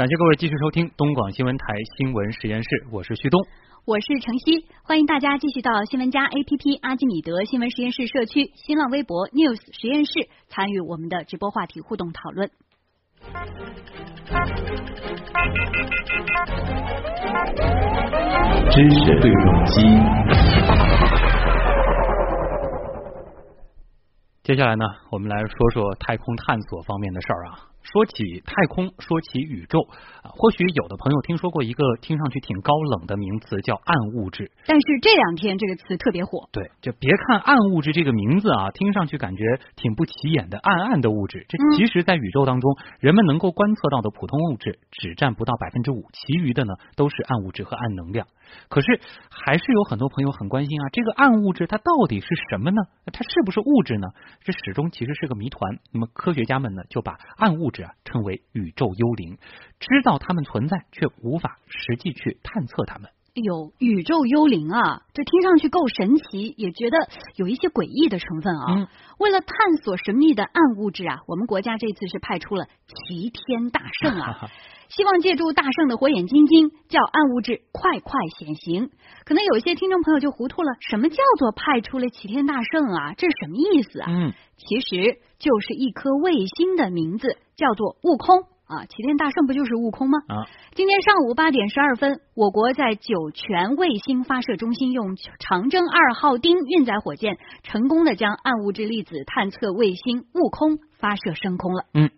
感谢各位继续收听东广新闻台新闻实验室，我是旭东，我是程曦，欢迎大家继续到新闻家 APP、阿基米德新闻实验室社区、新浪微博 News 实验室参与我们的直播话题互动讨论。知识对撞机。接下来呢，我们来说说太空探索方面的事儿啊。说起太空，说起宇宙啊，或许有的朋友听说过一个听上去挺高冷的名词，叫暗物质。但是这两天这个词特别火。对，就别看暗物质这个名字啊，听上去感觉挺不起眼的，暗暗的物质。这其实，在宇宙当中，人们能够观测到的普通物质只占不到百分之五，其余的呢都是暗物质和暗能量。可是，还是有很多朋友很关心啊，这个暗物质它到底是什么呢？它是不是物质呢？这始终其实是个谜团。那么，科学家们呢就把暗物质啊称为宇宙幽灵，知道它们存在，却无法实际去探测它们。哎呦，宇宙幽灵啊，这听上去够神奇，也觉得有一些诡异的成分啊。为了探索神秘的暗物质啊，我们国家这次是派出了齐天大圣啊。希望借助大圣的火眼金睛，叫暗物质快快显形。可能有一些听众朋友就糊涂了，什么叫做派出了齐天大圣啊？这是什么意思啊？嗯，其实就是一颗卫星的名字，叫做悟空啊。齐天大圣不就是悟空吗？啊，今天上午八点十二分，我国在酒泉卫星发射中心用长征二号丁运载火箭，成功的将暗物质粒子探测卫星悟空发射升空了。嗯。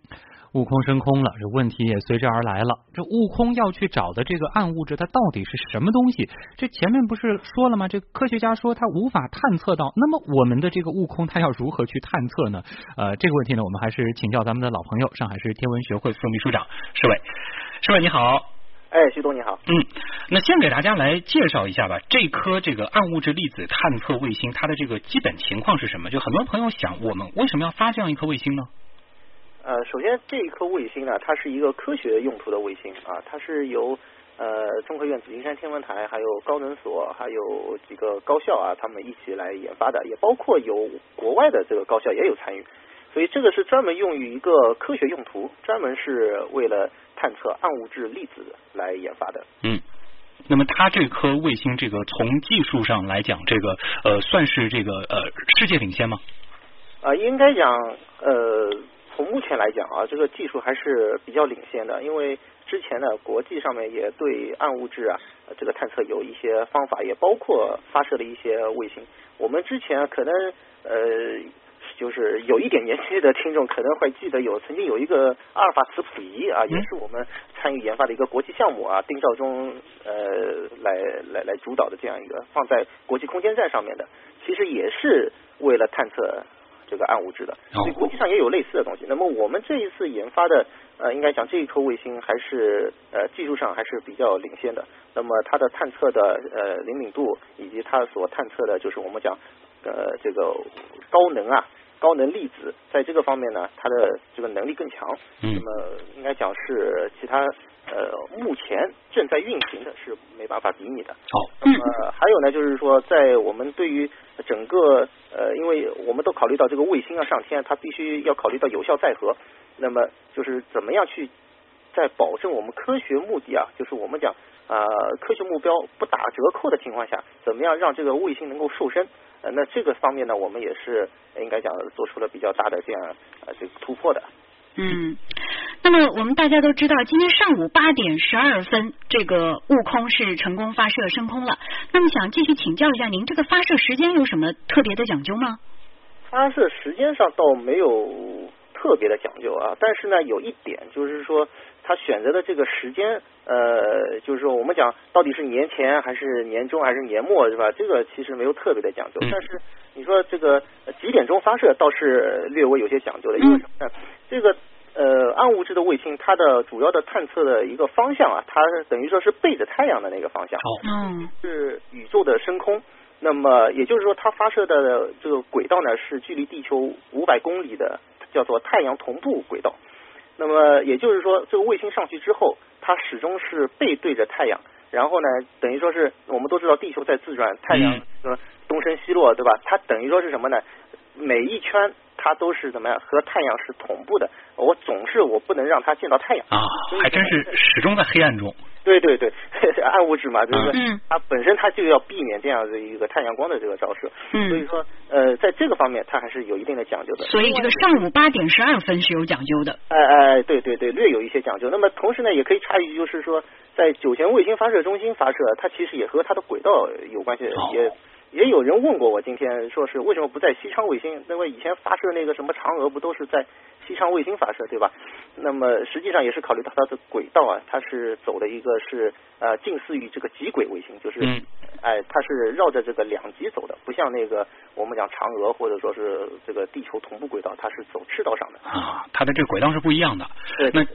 悟空升空了，这问题也随之而来了。这悟空要去找的这个暗物质，它到底是什么东西？这前面不是说了吗？这科学家说他无法探测到。那么我们的这个悟空，他要如何去探测呢？呃，这个问题呢，我们还是请教咱们的老朋友，上海市天文学会副秘书长施伟。施伟你好，哎，徐东你好。嗯，那先给大家来介绍一下吧。这颗这个暗物质粒子探测卫星，它的这个基本情况是什么？就很多朋友想，我们为什么要发这样一颗卫星呢？呃，首先这一颗卫星呢，它是一个科学用途的卫星啊，它是由呃中科院紫金山天文台、还有高能所、还有几个高校啊，他们一起来研发的，也包括有国外的这个高校也有参与，所以这个是专门用于一个科学用途，专门是为了探测暗物质粒子来研发的。嗯，那么它这颗卫星，这个从技术上来讲，这个呃算是这个呃世界领先吗？啊，应该讲呃。从目前来讲啊，这个技术还是比较领先的，因为之前呢，国际上面也对暗物质啊这个探测有一些方法，也包括发射了一些卫星。我们之前可能呃，就是有一点年纪的听众可能会记得有曾经有一个阿尔法磁谱仪啊，也是我们参与研发的一个国际项目啊，丁肇中呃来来来主导的这样一个放在国际空间站上面的，其实也是为了探测。这个暗物质的，所以国际上也有类似的东西。那么我们这一次研发的，呃，应该讲这一颗卫星还是呃技术上还是比较领先的。那么它的探测的呃灵敏度以及它所探测的，就是我们讲呃这个高能啊。高能粒子在这个方面呢，它的这个能力更强。嗯。那么应该讲是其他呃目前正在运行的是没办法比拟的。好。那么还有呢，就是说在我们对于整个呃，因为我们都考虑到这个卫星要上天，它必须要考虑到有效载荷。那么就是怎么样去在保证我们科学目的啊，就是我们讲啊科学目标不打折扣的情况下，怎么样让这个卫星能够瘦身？呃，那这个方面呢，我们也是应该讲做出了比较大的这样呃这个突破的。嗯，那么我们大家都知道，今天上午八点十二分，这个悟空是成功发射升空了。那么想继续请教一下您，这个发射时间有什么特别的讲究吗？发射时间上倒没有特别的讲究啊，但是呢，有一点就是说。他选择的这个时间，呃，就是说我们讲到底是年前还是年中还是年末，是吧？这个其实没有特别的讲究。但是你说这个几点钟发射倒是略微有些讲究的，因为什么呢？这个呃，暗物质的卫星，它的主要的探测的一个方向啊，它等于说是背着太阳的那个方向，嗯，是宇宙的深空。那么也就是说，它发射的这个轨道呢，是距离地球五百公里的，叫做太阳同步轨道。那么也就是说，这个卫星上去之后，它始终是背对着太阳。然后呢，等于说是我们都知道地球在自转，太阳呃东升西落，对吧？它等于说是什么呢？每一圈它都是怎么样和太阳是同步的。我总是我不能让它见到太阳啊，还真是始终在黑暗中。对对对，暗物质嘛，就是它本身它就要避免这样的一个太阳光的这个照射，所以说呃，在这个方面它还是有一定的讲究的。所以这个上午八点十二分是有讲究的。哎哎，对对对，略有一些讲究。那么同时呢，也可以插一句，就是说，在酒泉卫星发射中心发射，它其实也和它的轨道有关系，也。也有人问过我，今天说是为什么不在西昌卫星？因为以前发射那个什么嫦娥不都是在西昌卫星发射，对吧？那么实际上也是考虑到它的轨道啊，它是走的一个是呃近似于这个极轨卫星，就是哎它是绕着这个两极走的，不像那个我们讲嫦娥或者说是这个地球同步轨道，它是走赤道上的啊，它的这个轨道是不一样的。对，那。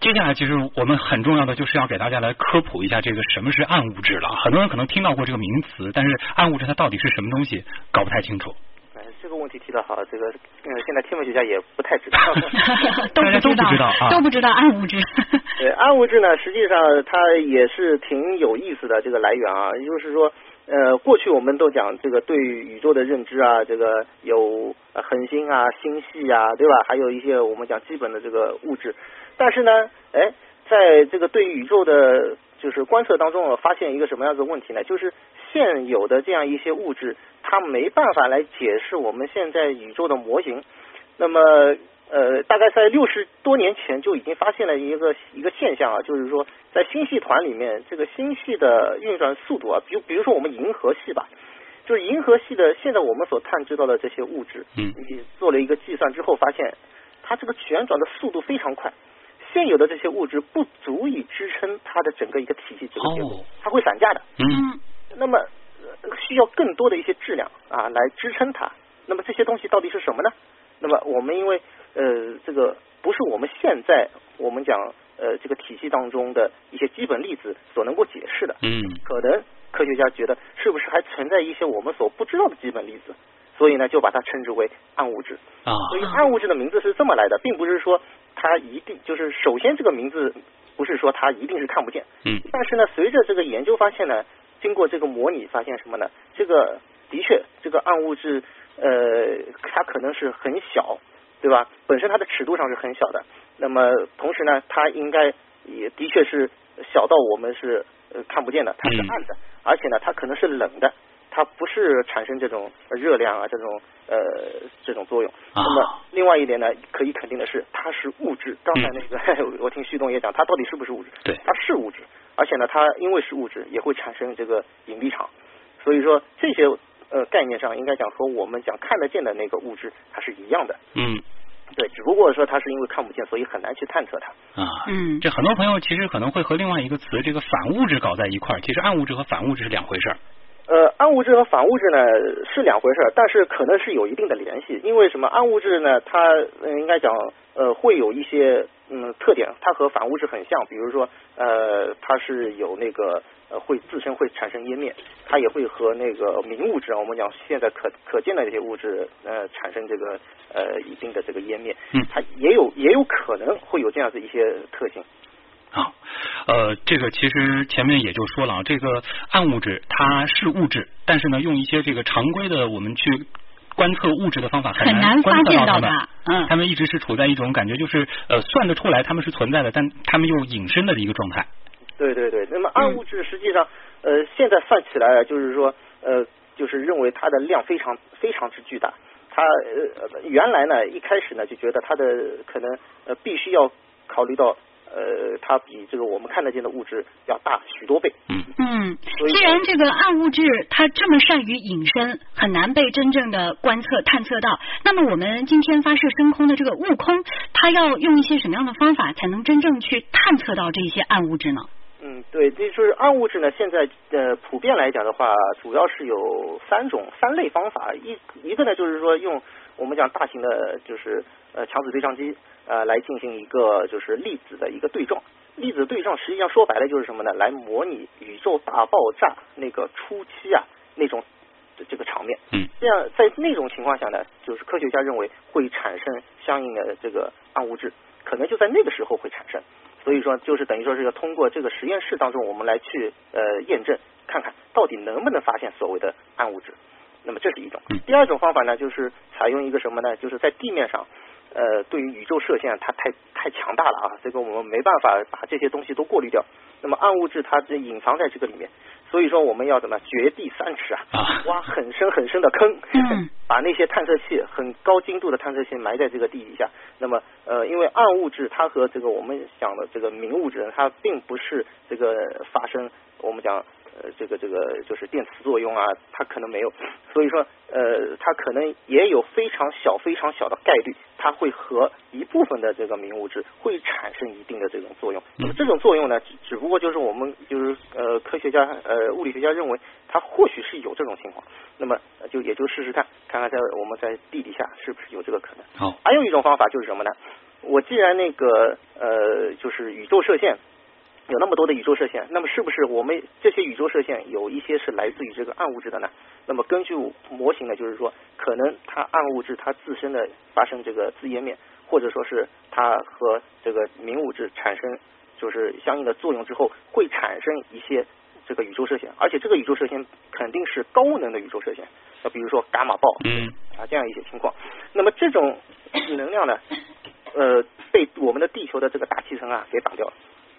接下来，其实我们很重要的就是要给大家来科普一下这个什么是暗物质了。很多人可能听到过这个名词，但是暗物质它到底是什么东西，搞不太清楚。哎，这个问题提的好，这个嗯，现在天文学家也不太知道，大家都不知道啊，都不知道暗物质。对，暗物质呢，实际上它也是挺有意思的这个来源啊，也就是说，呃，过去我们都讲这个对宇宙的认知啊，这个有恒星啊、星系啊，对吧？还有一些我们讲基本的这个物质。但是呢，哎，在这个对于宇宙的，就是观测当中，我发现一个什么样子的问题呢？就是现有的这样一些物质，它没办法来解释我们现在宇宙的模型。那么，呃，大概在六十多年前就已经发现了一个一个现象啊，就是说，在星系团里面，这个星系的运转速度啊，比如比如说我们银河系吧，就是银河系的现在我们所探知到的这些物质，嗯，你做了一个计算之后，发现它这个旋转的速度非常快。现有的这些物质不足以支撑它的整个一个体系这个结构，它会散架的。嗯，那么需要更多的一些质量啊来支撑它。那么这些东西到底是什么呢？那么我们因为呃这个不是我们现在我们讲呃这个体系当中的一些基本粒子所能够解释的。嗯，可能科学家觉得是不是还存在一些我们所不知道的基本粒子？所以呢就把它称之为暗物质。啊，所以暗物质的名字是这么来的，并不是说。它一定就是首先这个名字不是说它一定是看不见，嗯，但是呢，随着这个研究发现呢，经过这个模拟发现什么呢？这个的确这个暗物质呃它可能是很小，对吧？本身它的尺度上是很小的，那么同时呢，它应该也的确是小到我们是呃看不见的，它是暗的，而且呢，它可能是冷的。它不是产生这种热量啊，这种呃这种作用。那么另外一点呢，可以肯定的是，它是物质。刚才那个 我听旭东也讲，它到底是不是物质？对，它是物质。而且呢，它因为是物质，也会产生这个引力场。所以说这些呃概念上，应该讲和我们讲看得见的那个物质它是一样的。嗯，对，只不过说它是因为看不见，所以很难去探测它。啊，嗯，这很多朋友其实可能会和另外一个词这个反物质搞在一块儿，其实暗物质和反物质是两回事儿。呃，暗物质和反物质呢是两回事儿，但是可能是有一定的联系。因为什么？暗物质呢，它应该讲呃会有一些嗯特点，它和反物质很像。比如说呃，它是有那个呃会自身会产生湮灭，它也会和那个明物质啊，我们讲现在可可见的这些物质呃产生这个呃一定的这个湮灭。嗯，它也有也有可能会有这样子一些特性。啊，呃，这个其实前面也就说了啊，这个暗物质它是物质，但是呢，用一些这个常规的我们去观测物质的方法很难观测到它们。嗯，他们一直是处在一种感觉，就是呃算得出来他们是存在的，但他们又隐身的一个状态。对对对，那么暗物质实际上呃现在算起来就是说呃就是认为它的量非常非常之巨大，它呃原来呢一开始呢就觉得它的可能呃必须要考虑到。呃，它比这个我们看得见的物质要大许多倍。嗯嗯，既然这个暗物质它这么善于隐身，很难被真正的观测探测到，那么我们今天发射升空的这个悟空，它要用一些什么样的方法才能真正去探测到这些暗物质呢？嗯，对，这就是暗物质呢。现在呃，普遍来讲的话，主要是有三种三类方法。一一个呢，就是说用我们讲大型的，就是呃强子对撞机。呃来进行一个就是粒子的一个对撞。粒子对撞实际上说白了就是什么呢？来模拟宇宙大爆炸那个初期啊那种这个场面。嗯。这样在那种情况下呢，就是科学家认为会产生相应的这个暗物质，可能就在那个时候会产生。所以说，就是等于说是要通过这个实验室当中，我们来去呃验证，看看到底能不能发现所谓的暗物质。那么这是一种。第二种方法呢，就是采用一个什么呢？就是在地面上，呃，对于宇宙射线它太太强大了啊，这个我们没办法把这些东西都过滤掉。那么暗物质它隐藏在这个里面。所以说我们要怎么掘地三尺啊，挖很深很深的坑，把那些探测器很高精度的探测器埋在这个地底下。那么呃，因为暗物质它和这个我们讲的这个明物质，它并不是这个发生我们讲。呃，这个这个就是电磁作用啊，它可能没有，所以说呃，它可能也有非常小非常小的概率，它会和一部分的这个明物质会产生一定的这种作用。那么这种作用呢，只只不过就是我们就是呃科学家呃物理学家认为它或许是有这种情况，那么就也就试试看，看看在我们在地底下是不是有这个可能。好，还有一种方法就是什么呢？我既然那个呃就是宇宙射线。有那么多的宇宙射线，那么是不是我们这些宇宙射线有一些是来自于这个暗物质的呢？那么根据模型呢，就是说可能它暗物质它自身的发生这个自湮灭，或者说是它和这个明物质产生就是相应的作用之后，会产生一些这个宇宙射线，而且这个宇宙射线肯定是高能的宇宙射线，那比如说伽马暴，嗯啊这样一些情况。那么这种能量呢，呃，被我们的地球的这个大气层啊给挡掉了。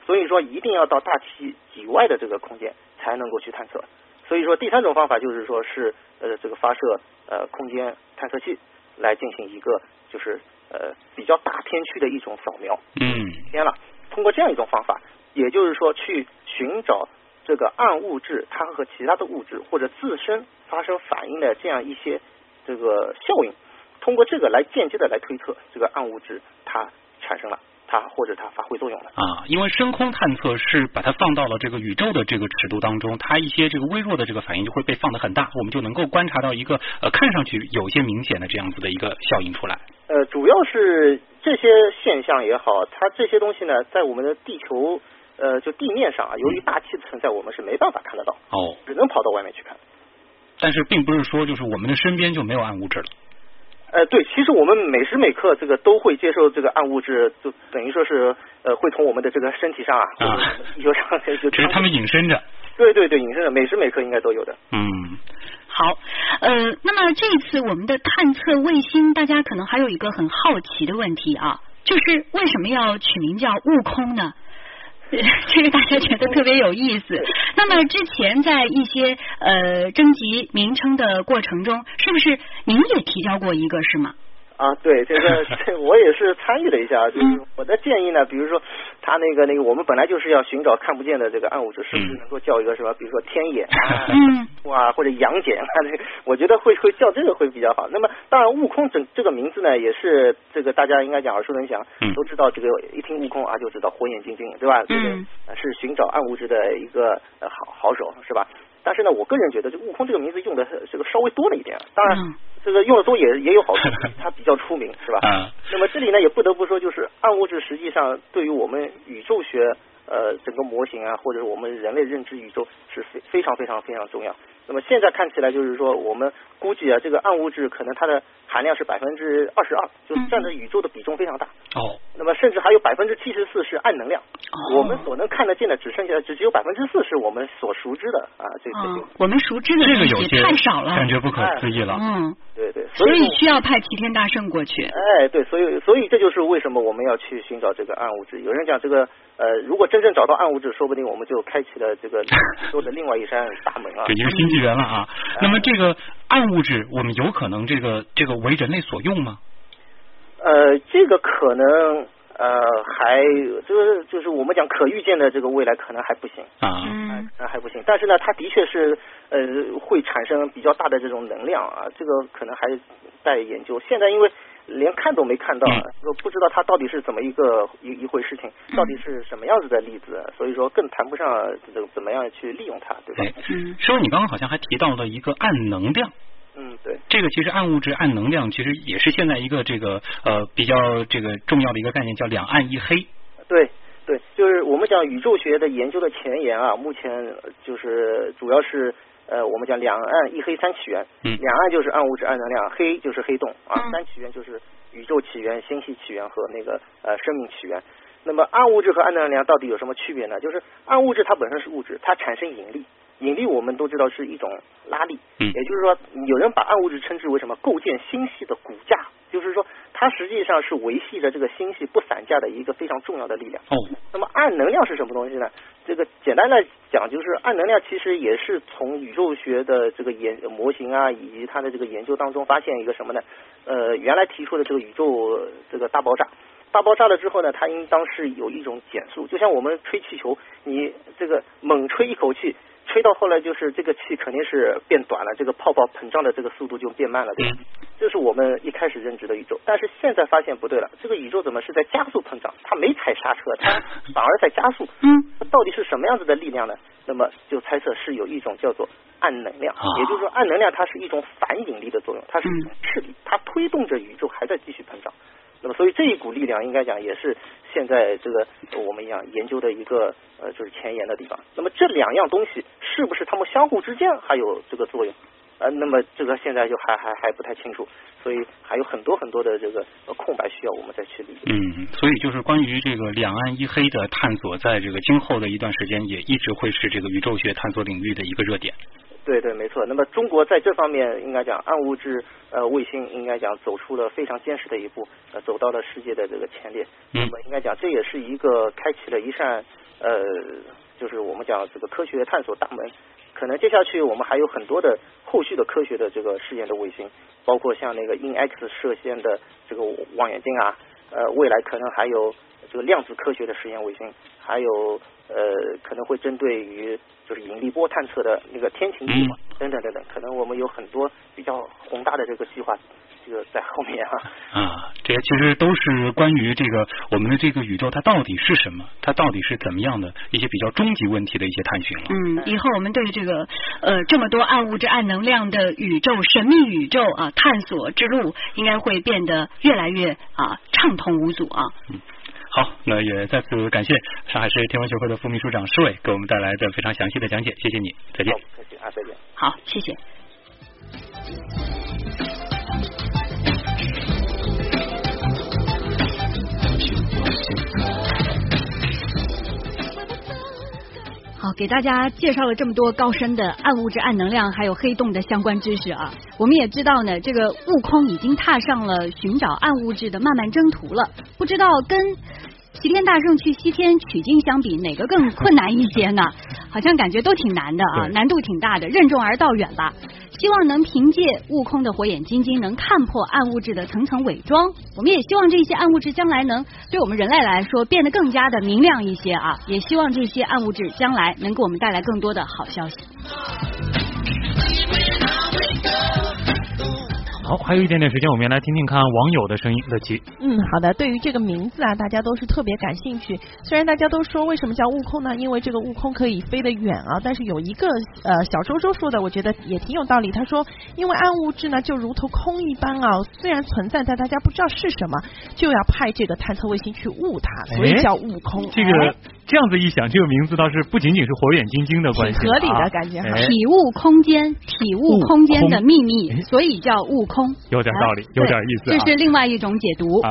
所以说，一定要到大气以外的这个空间才能够去探测。所以说，第三种方法就是说是呃这个发射呃空间探测器来进行一个就是呃比较大片区的一种扫描。嗯。天了，通过这样一种方法，也就是说去寻找这个暗物质它和其他的物质或者自身发生反应的这样一些这个效应，通过这个来间接的来推测这个暗物质它产生了。它或者它发挥作用了啊，因为深空探测是把它放到了这个宇宙的这个尺度当中，它一些这个微弱的这个反应就会被放得很大，我们就能够观察到一个呃看上去有些明显的这样子的一个效应出来。呃，主要是这些现象也好，它这些东西呢，在我们的地球呃就地面上啊，由于大气的存在，我们是没办法看得到哦，只能跑到外面去看。但是并不是说就是我们的身边就没有暗物质了。呃，对，其实我们每时每刻这个都会接受这个暗物质，就等于说是呃，会从我们的这个身体上啊，地球上就只是他们隐身着。对对对，隐身着，每时每刻应该都有的。嗯，好，呃，那么这一次我们的探测卫星，大家可能还有一个很好奇的问题啊，就是为什么要取名叫悟空呢？这个大家觉得特别有意思。那么之前在一些呃征集名称的过程中，是不是您也提交过一个是吗？啊，对，这个 这我也是参与了一下，就是我的建议呢，比如说他那个那个，我们本来就是要寻找看不见的这个暗物质，是不是能够叫一个什么，比如说天眼啊，哇，或者阳翦啊，这个我觉得会会叫这个会比较好。那么当然，悟空这这个名字呢，也是这个大家应该讲耳熟能详，都知道这个一听悟空啊就知道火眼金睛，对吧？这个是寻找暗物质的一个好好手，是吧？但是呢，我个人觉得这悟空这个名字用的这个稍微多了一点，当然。这个用的多也也有好处，它比较出名，是吧？嗯。那么这里呢，也不得不说，就是暗物质实际上对于我们宇宙学呃整个模型啊，或者是我们人类认知宇宙是非非常非常非常重要。那么现在看起来，就是说我们估计啊，这个暗物质可能它的含量是百分之二十二，就占着宇宙的比重非常大。哦。那么甚至还有百分之七十四是暗能量。哦。我们所能看得见的只剩下只只有百分之四是我们所熟知的啊，这这我们熟知的这个有些太少了，感觉不可思议了。嗯。对对。所以需要派齐天大圣过去。哎，对，所以所以这就是为什么我们要去寻找这个暗物质。有人讲这个呃，如果真正找到暗物质，说不定我们就开启了这个 宇宙的另外一扇大门啊，一个新纪元了啊。那么这个暗物质，我们有可能这个这个为人类所用吗？呃，这个可能呃还这个就是我们讲可预见的这个未来可能还不行啊，嗯，还不行。但是呢，它的确是呃会产生比较大的这种能量啊，这个可能还待研究。现在因为。连看都没看到，不知道它到底是怎么一个一一回事情，到底是什么样子的例子，所以说更谈不上怎怎么样去利用它，对吧？嗯，师傅，你刚刚好像还提到了一个暗能量。嗯，对。这个其实暗物质、暗能量，其实也是现在一个这个呃比较这个重要的一个概念，叫两暗一黑。对对，就是我们讲宇宙学的研究的前沿啊，目前就是主要是呃我们讲两岸一黑三起源。嗯。两岸就是暗物质、暗能量，黑就是黑洞啊。三起源就是宇宙起源、星系起源和那个呃生命起源。那么暗物质和暗能量到底有什么区别呢？就是暗物质它本身是物质，它产生引力。引力我们都知道是一种拉力，嗯，也就是说，有人把暗物质称之为什么？构建星系的骨架，它实际上是维系着这个星系不散架的一个非常重要的力量。哦，那么暗能量是什么东西呢？这个简单的讲，就是暗能量其实也是从宇宙学的这个研模型啊，以及它的这个研究当中发现一个什么呢？呃，原来提出的这个宇宙这个大爆炸，大爆炸了之后呢，它应当是有一种减速，就像我们吹气球，你这个猛吹一口气。吹到后来就是这个气肯定是变短了，这个泡泡膨胀的这个速度就变慢了，对吧？这是我们一开始认知的宇宙，但是现在发现不对了，这个宇宙怎么是在加速膨胀？它没踩刹车，它 反而在加速。嗯，到底是什么样子的力量呢？那么就猜测是有一种叫做暗能量，也就是说暗能量它是一种反引力的作用，它是斥力，它推动着宇宙还在继续膨胀。那么，所以这一股力量应该讲也是现在这个我们讲研究的一个呃就是前沿的地方。那么这两样东西是不是它们相互之间还有这个作用？呃，那么这个现在就还还还不太清楚，所以还有很多很多的这个空白需要我们再去理解。嗯，所以就是关于这个两岸一黑的探索，在这个今后的一段时间也一直会是这个宇宙学探索领域的一个热点。对对，没错。那么中国在这方面应该讲暗物质呃卫星应该讲走出了非常坚实的一步，呃走到了世界的这个前列。那么应该讲这也是一个开启了一扇呃就是我们讲这个科学探索大门。可能接下去我们还有很多的后续的科学的这个试验的卫星，包括像那个 InX 射线的这个望远镜啊，呃未来可能还有这个量子科学的实验卫星，还有呃可能会针对于。就是引力波探测的那个天琴计划等等等等，可能我们有很多比较宏大的这个计划，这个在后面啊。啊，这些其实都是关于这个我们的这个宇宙它到底是什么，它到底是怎么样的一些比较终极问题的一些探寻了。嗯，以后我们对这个呃这么多暗物质、暗能量的宇宙神秘宇宙啊探索之路，应该会变得越来越啊畅通无阻啊。嗯。好，那也再次感谢上海市天文学会的副秘书长施伟给我们带来的非常详细的讲解，谢谢你，再见。再见啊，再见。好，谢谢。好，给大家介绍了这么多高深的暗物质、暗能量还有黑洞的相关知识啊，我们也知道呢，这个悟空已经踏上了寻找暗物质的漫漫征途了，不知道跟。齐天大圣去西天取经相比，哪个更困难一些呢？好像感觉都挺难的啊，难度挺大的，任重而道远吧。希望能凭借悟空的火眼金睛，能看破暗物质的层层伪装。我们也希望这些暗物质将来能对我们人类来说变得更加的明亮一些啊！也希望这些暗物质将来能给我们带来更多的好消息。好，还有一点点时间，我们来听听看网友的声音。乐琪，嗯，好的。对于这个名字啊，大家都是特别感兴趣。虽然大家都说为什么叫悟空呢？因为这个悟空可以飞得远啊。但是有一个呃小周周说的，我觉得也挺有道理。他说，因为暗物质呢就如同空一般啊，虽然存在，但大家不知道是什么，就要派这个探测卫星去悟它，所以叫悟空。这个这样子一想，这个名字倒是不仅仅是火眼金睛的关系，合理的感觉。体悟空间，体悟空间的秘密，所以叫悟空。有点道理，有点意思。这是另外一种解读。